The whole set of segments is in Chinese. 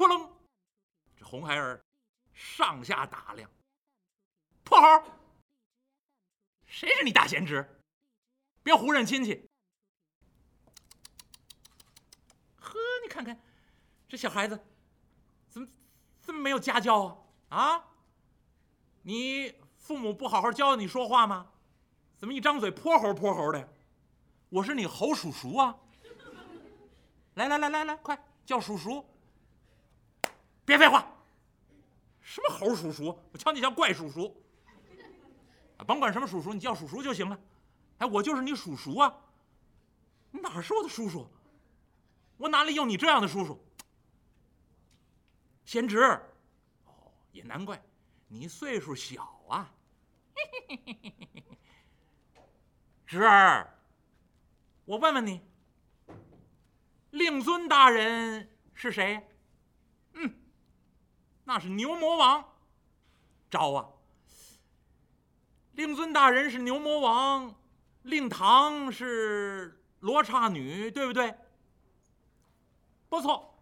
扑棱，这红孩儿上下打量，破猴，谁是你大贤侄？别胡认亲戚。呵，你看看这小孩子，怎么这么没有家教啊？啊？你父母不好好教你说话吗？怎么一张嘴泼猴泼猴的？我是你猴叔叔啊！来来来来来，快叫叔叔！别废话，什么猴叔叔？我瞧你像怪叔叔。甭管什么叔叔，你叫叔叔就行了。哎，我就是你叔叔啊！你哪是我的叔叔？我哪里有你这样的叔叔？贤侄，哦，也难怪，你岁数小啊。侄儿，我问问你，令尊大人是谁？嗯，那是牛魔王。招啊！令尊大人是牛魔王，令堂是罗刹女，对不对？不错。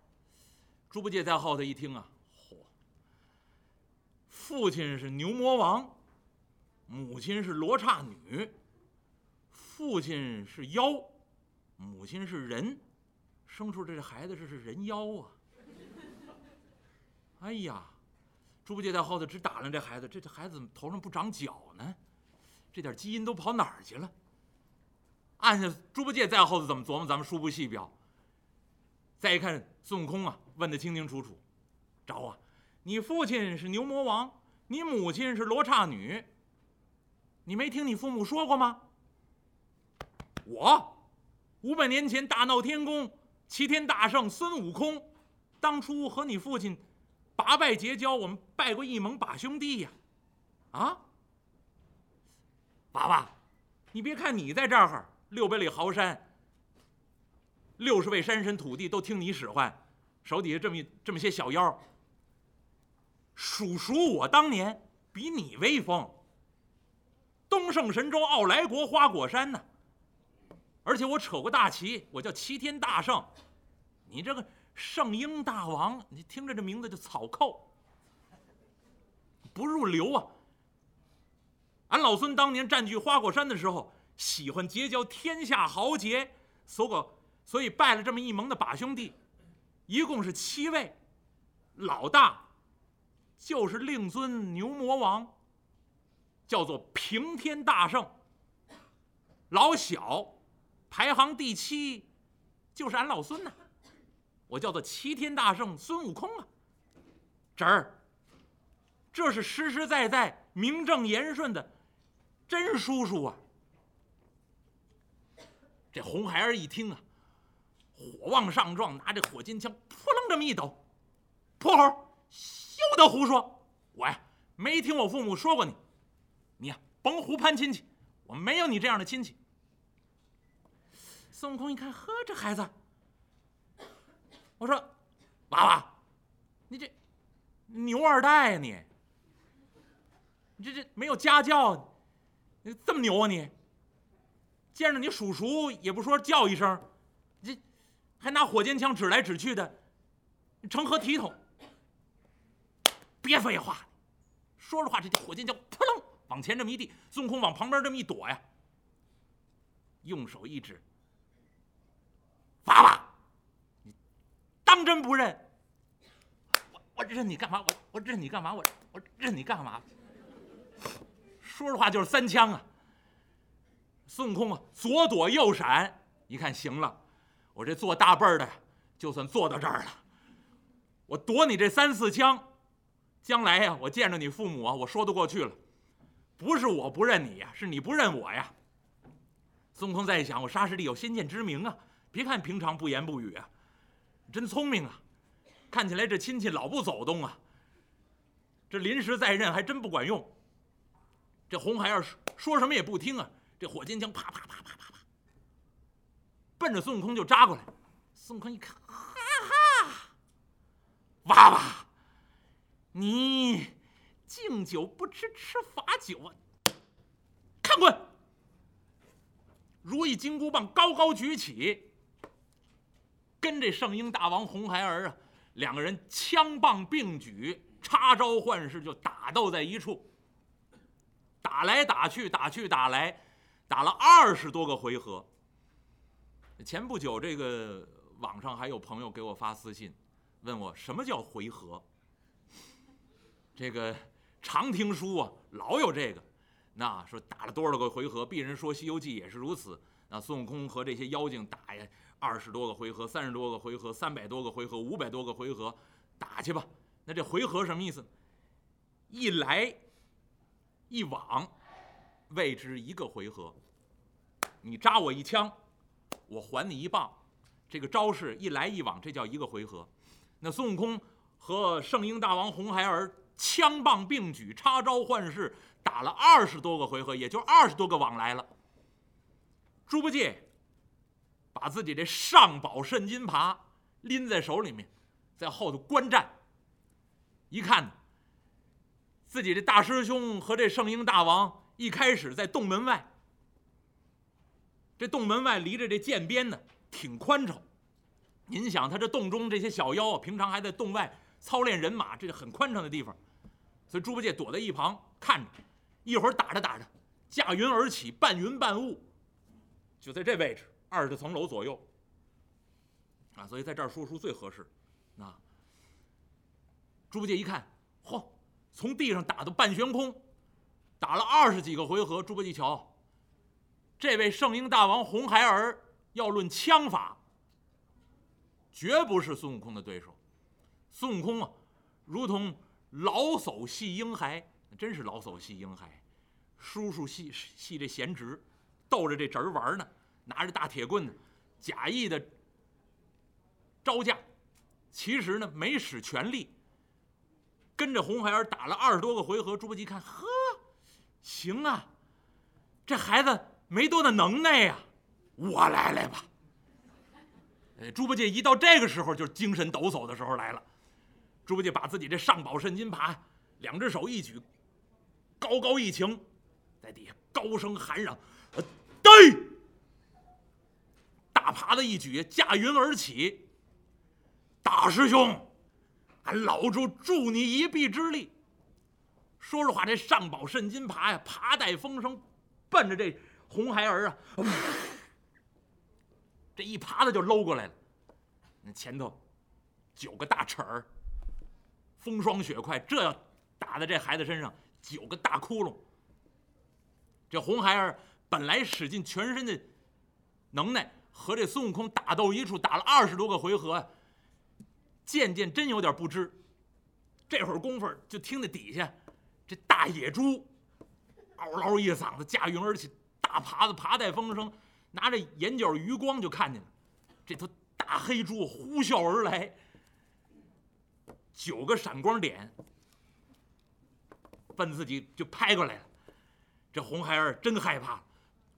猪八戒在后头一听啊，嚯！父亲是牛魔王，母亲是罗刹女。父亲是妖，母亲是人，生出这孩子这是人妖啊！哎呀，猪八戒在后头只打量这孩子，这这孩子怎么头上不长角呢？这点基因都跑哪儿去了？按下猪八戒在后头怎么琢磨，咱们书不细表。再一看孙悟空啊，问得清清楚楚：“着啊，你父亲是牛魔王，你母亲是罗刹女，你没听你父母说过吗？”我五百年前大闹天宫，齐天大圣孙悟空，当初和你父亲八拜结交，我们拜过一盟把兄弟呀！啊，娃娃，你别看你在这儿六百里豪山，六十位山神土地都听你使唤，手底下这么这么些小妖，数数我当年比你威风，东胜神州傲来国花果山呢。而且我扯过大旗，我叫齐天大圣，你这个圣婴大王，你听着这名字就草寇，不入流啊！俺老孙当年占据花果山的时候，喜欢结交天下豪杰，所以所以拜了这么一盟的把兄弟，一共是七位，老大就是令尊牛魔王，叫做平天大圣，老小。排行第七，就是俺老孙呐，我叫做齐天大圣孙悟空啊。侄儿，这是实实在在、名正言顺的真叔叔啊。这红孩儿一听啊，火往上撞，拿着火尖枪扑棱这么一抖，泼猴，休得胡说！我呀，没听我父母说过你，你呀，甭胡攀亲戚，我没有你这样的亲戚。孙悟空一看，呵，这孩子，我说，娃娃，你这牛二代呀，你，你这这没有家教，你这么牛啊你？见着你叔叔也不说叫一声，这还拿火箭枪指来指去的，成何体统？别废话，说着话，这火箭枪扑棱往前这么一递，孙悟空往旁边这么一躲呀，用手一指。娃娃，你当真不认？我我认你干嘛？我我认你干嘛？我我认你干嘛？说实话就是三枪啊！孙悟空啊，左躲右闪，一看行了，我这做大辈儿的就算做到这儿了。我躲你这三四枪，将来呀，我见着你父母啊，我说得过去了。不是我不认你呀，是你不认我呀。孙悟空再一想，我沙师弟有先见之明啊。别看平常不言不语啊，真聪明啊！看起来这亲戚老不走动啊，这临时在任还真不管用。这红孩儿说什么也不听啊，这火尖枪啪啪啪啪啪啪，奔着孙悟空就扎过来。孙悟空一看，哈哈，娃娃，你敬酒不吃吃罚酒啊！看棍，如意金箍棒高高举起。跟这圣婴大王红孩儿啊，两个人枪棒并举，插招换式，就打斗在一处。打来打去，打去打来，打了二十多个回合。前不久，这个网上还有朋友给我发私信，问我什么叫回合。这个常听书啊，老有这个，那说打了多少个回合？鄙人说《西游记》也是如此。那孙悟空和这些妖精打呀，二十多个回合，三十多个回合，三百多个回合，五百多个回合，打去吧。那这回合什么意思？一来一往，谓之一个回合。你扎我一枪，我还你一棒，这个招式一来一往，这叫一个回合。那孙悟空和圣婴大王红孩儿枪棒并举，插招换式，打了二十多个回合，也就二十多个往来了。猪八戒把自己这上宝肾金耙拎在手里面，在后头观战。一看，自己这大师兄和这圣婴大王一开始在洞门外，这洞门外离着这涧边呢，挺宽敞。您想，他这洞中这些小妖啊，平常还在洞外操练人马，这是很宽敞的地方。所以猪八戒躲在一旁看着，一会儿打着打着，驾云而起，半云半雾。就在这位置，二十层楼左右，啊，所以在这儿说书最合适。啊，猪八戒一看，嚯，从地上打到半悬空，打了二十几个回合。猪八戒瞧，这位圣婴大王红孩儿要论枪法，绝不是孙悟空的对手。孙悟空啊，如同老叟戏婴孩，真是老叟戏婴孩，叔叔戏戏这闲职。逗着这侄儿玩呢，拿着大铁棍呢，假意的招架，其实呢没使全力。跟着红孩儿打了二十多个回合，猪八戒看，呵，行啊，这孩子没多大能耐呀，我来来吧。哎，猪八戒一到这个时候，就是精神抖擞的时候来了。猪八戒把自己这上宝肾金耙，两只手一举，高高一擎，在底下高声喊嚷。对，大耙子一举，驾云而起。大师兄，俺老猪助你一臂之力。说着话，这上宝肾金耙呀，耙带风声，奔着这红孩儿啊，这一耙子就搂过来了。那前头九个大齿儿，风霜雪快，这要打在这孩子身上，九个大窟窿。这红孩儿。本来使尽全身的能耐和这孙悟空打斗一处，打了二十多个回合，渐渐真有点不知。这会儿功夫，就听那底下这大野猪嗷嗷一嗓子，驾云而起，大耙子耙带风声，拿着眼角余光就看见了，这头大黑猪呼啸而来，九个闪光点奔自己就拍过来了。这红孩儿真害怕。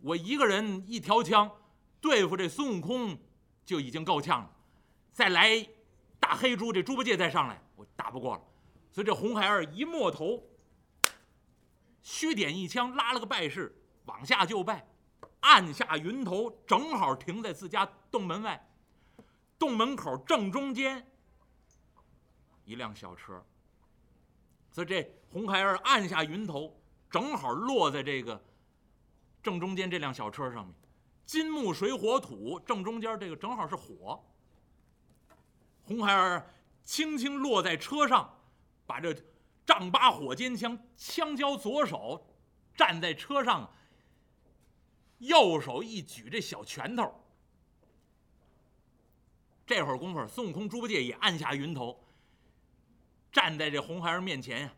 我一个人一条枪对付这孙悟空就已经够呛了，再来大黑猪，这猪八戒再上来，我打不过了。所以这红孩儿一摸头，虚点一枪，拉了个拜式，往下就拜，按下云头，正好停在自家洞门外。洞门口正中间一辆小车，所以这红孩儿按下云头，正好落在这个。正中间这辆小车上面，金木水火土，正中间这个正好是火。红孩儿轻轻落在车上，把这丈八火尖枪枪交左手，站在车上，右手一举这小拳头。这会儿功夫，孙悟空、猪八戒也按下云头，站在这红孩儿面前呀。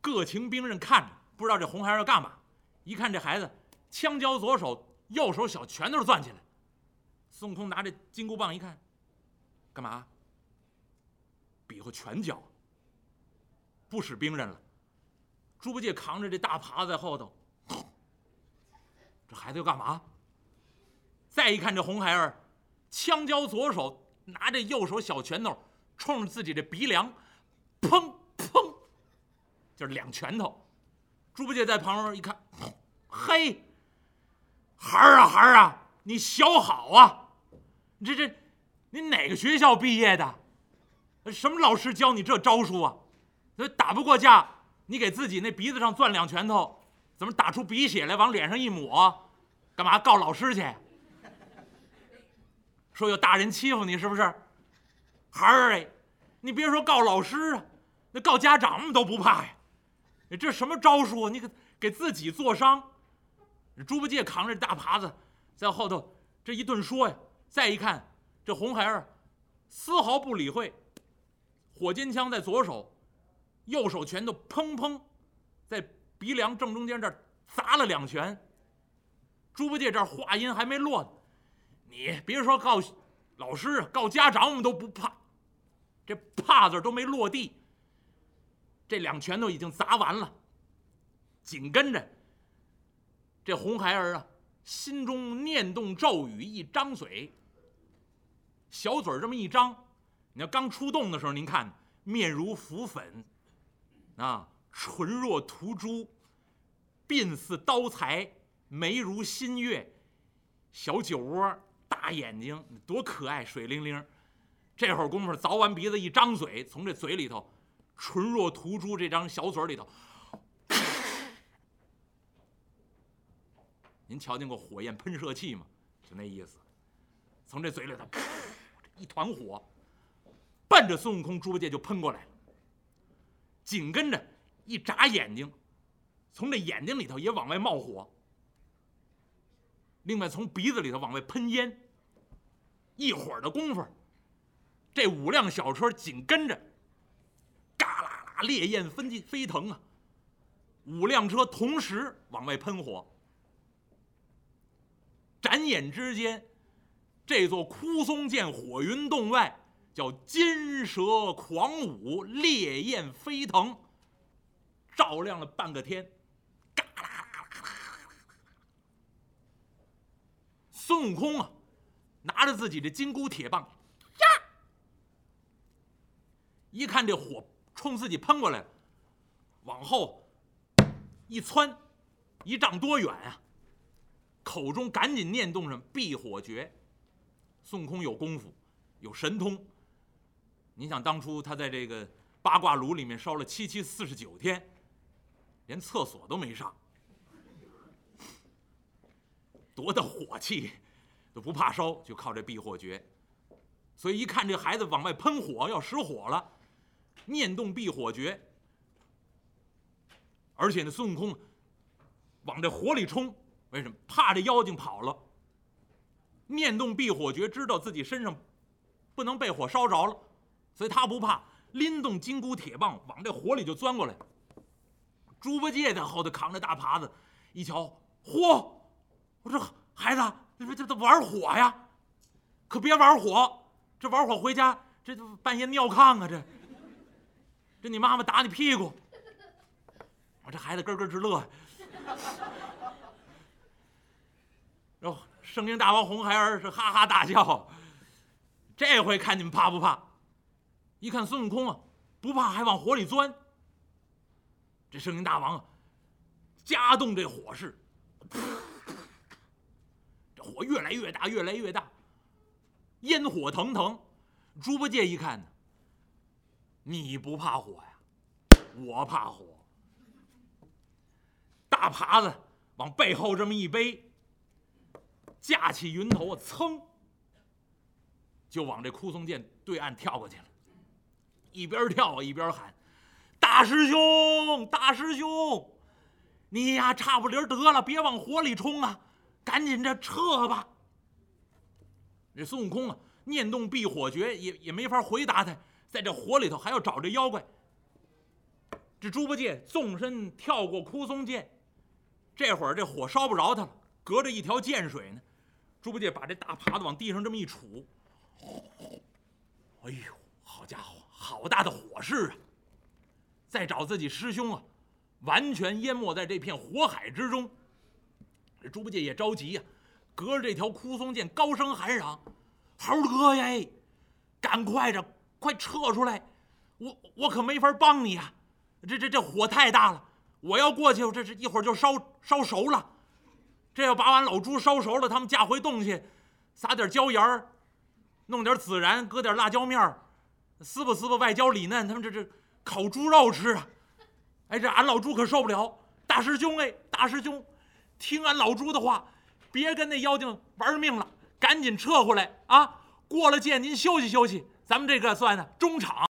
各情兵刃看着，不知道这红孩儿要干嘛。一看这孩子，枪交左手，右手小拳头攥起来。孙悟空拿着金箍棒一看，干嘛？比划拳脚，不使兵刃了。猪八戒扛着这大耙子在后头，这孩子要干嘛？再一看这红孩儿，枪交左手，拿着右手小拳头冲着自己的鼻梁，砰砰，就是两拳头。猪八戒在旁边一看，嘿，孩儿啊孩儿啊，你小好啊！你这这，你哪个学校毕业的？什么老师教你这招数啊？所以打不过架，你给自己那鼻子上攥两拳头，怎么打出鼻血来，往脸上一抹，干嘛告老师去？说有大人欺负你是不是？孩儿哎，你别说告老师啊，那告家长们都不怕呀。这什么招数啊？你给给自己做伤。猪八戒扛着大耙子在后头这一顿说呀，再一看这红孩儿丝毫不理会，火尖枪在左手，右手拳头砰砰在鼻梁正中间这儿砸了两拳。猪八戒这话音还没落呢，你别说告老师，告家长我们都不怕，这怕字都没落地，这两拳头已经砸完了，紧跟着。这红孩儿啊，心中念动咒语，一张嘴，小嘴这么一张，你要刚出洞的时候，您看面如浮粉，啊，唇若涂朱，鬓似刀裁，眉如新月，小酒窝，大眼睛，多可爱，水灵灵。这会儿功夫，凿完鼻子，一张嘴，从这嘴里头，唇若涂朱这张小嘴里头。您瞧见过火焰喷射器吗？就那意思，从这嘴里头，噗，一团火，奔着孙悟空、猪八戒就喷过来。紧跟着一眨眼睛，从这眼睛里头也往外冒火。另外从鼻子里头往外喷烟。一会儿的功夫，这五辆小车紧跟着，嘎啦啦，烈焰飞飞腾啊！五辆车同时往外喷火。眨眼之间，这座枯松涧火云洞外叫金蛇狂舞，烈焰飞腾，照亮了半个天。嘎啦啦啦啦！孙悟空啊，拿着自己的金箍铁棒，呀，一看这火冲自己喷过来了，往后一窜，一丈多远啊！口中赶紧念动上避火诀。孙悟空有功夫，有神通。你想当初他在这个八卦炉里面烧了七七四十九天，连厕所都没上，多大火气都不怕烧，就靠这避火诀。所以一看这孩子往外喷火，要失火了，念动避火诀。而且呢，孙悟空往这火里冲。为什么怕这妖精跑了？念动避火诀，知道自己身上不能被火烧着了，所以他不怕，拎动金箍铁棒往这火里就钻过来。猪八戒在后头扛着大耙子，一瞧，嚯！我说孩子，这这这玩火呀？可别玩火，这玩火回家这半夜尿炕啊！这这你妈妈打你屁股。我这孩子咯咯直乐。哟，圣婴大王红孩儿是哈哈大笑。这回看你们怕不怕？一看孙悟空啊，不怕还往火里钻。这圣婴大王啊，加动这火势，这火越来越大，越来越大，烟火腾腾。猪八戒一看呢，你不怕火呀？我怕火。大耙子往背后这么一背。架起云头啊，噌，就往这枯松涧对岸跳过去了。一边跳啊一边喊：“大师兄，大师兄，你呀差不离得了，别往火里冲啊，赶紧这撤吧。”这孙悟空啊，念动避火诀，也也没法回答他，在这火里头还要找这妖怪。这猪八戒纵身跳过枯松涧，这会儿这火烧不着他了，隔着一条涧水呢。猪八戒把这大耙子往地上这么一杵，哎呦，好家伙，好大的火势啊！再找自己师兄啊，完全淹没在这片火海之中。这猪八戒也着急呀，隔着这条枯松涧高声喊嚷：“猴哥呀，赶快着，快撤出来！我我可没法帮你呀，这这这火太大了，我要过去，这这一会儿就烧烧熟了。”这要把俺老猪烧熟了，他们架回洞去，撒点椒盐儿，弄点孜然，搁点辣椒面儿，撕吧撕吧外焦里嫩，他们这这烤猪肉吃啊！哎，这俺老猪可受不了。大师兄哎，大师兄，听俺老猪的话，别跟那妖精玩命了，赶紧撤回来啊！过了界您休息休息，咱们这个算呢中场。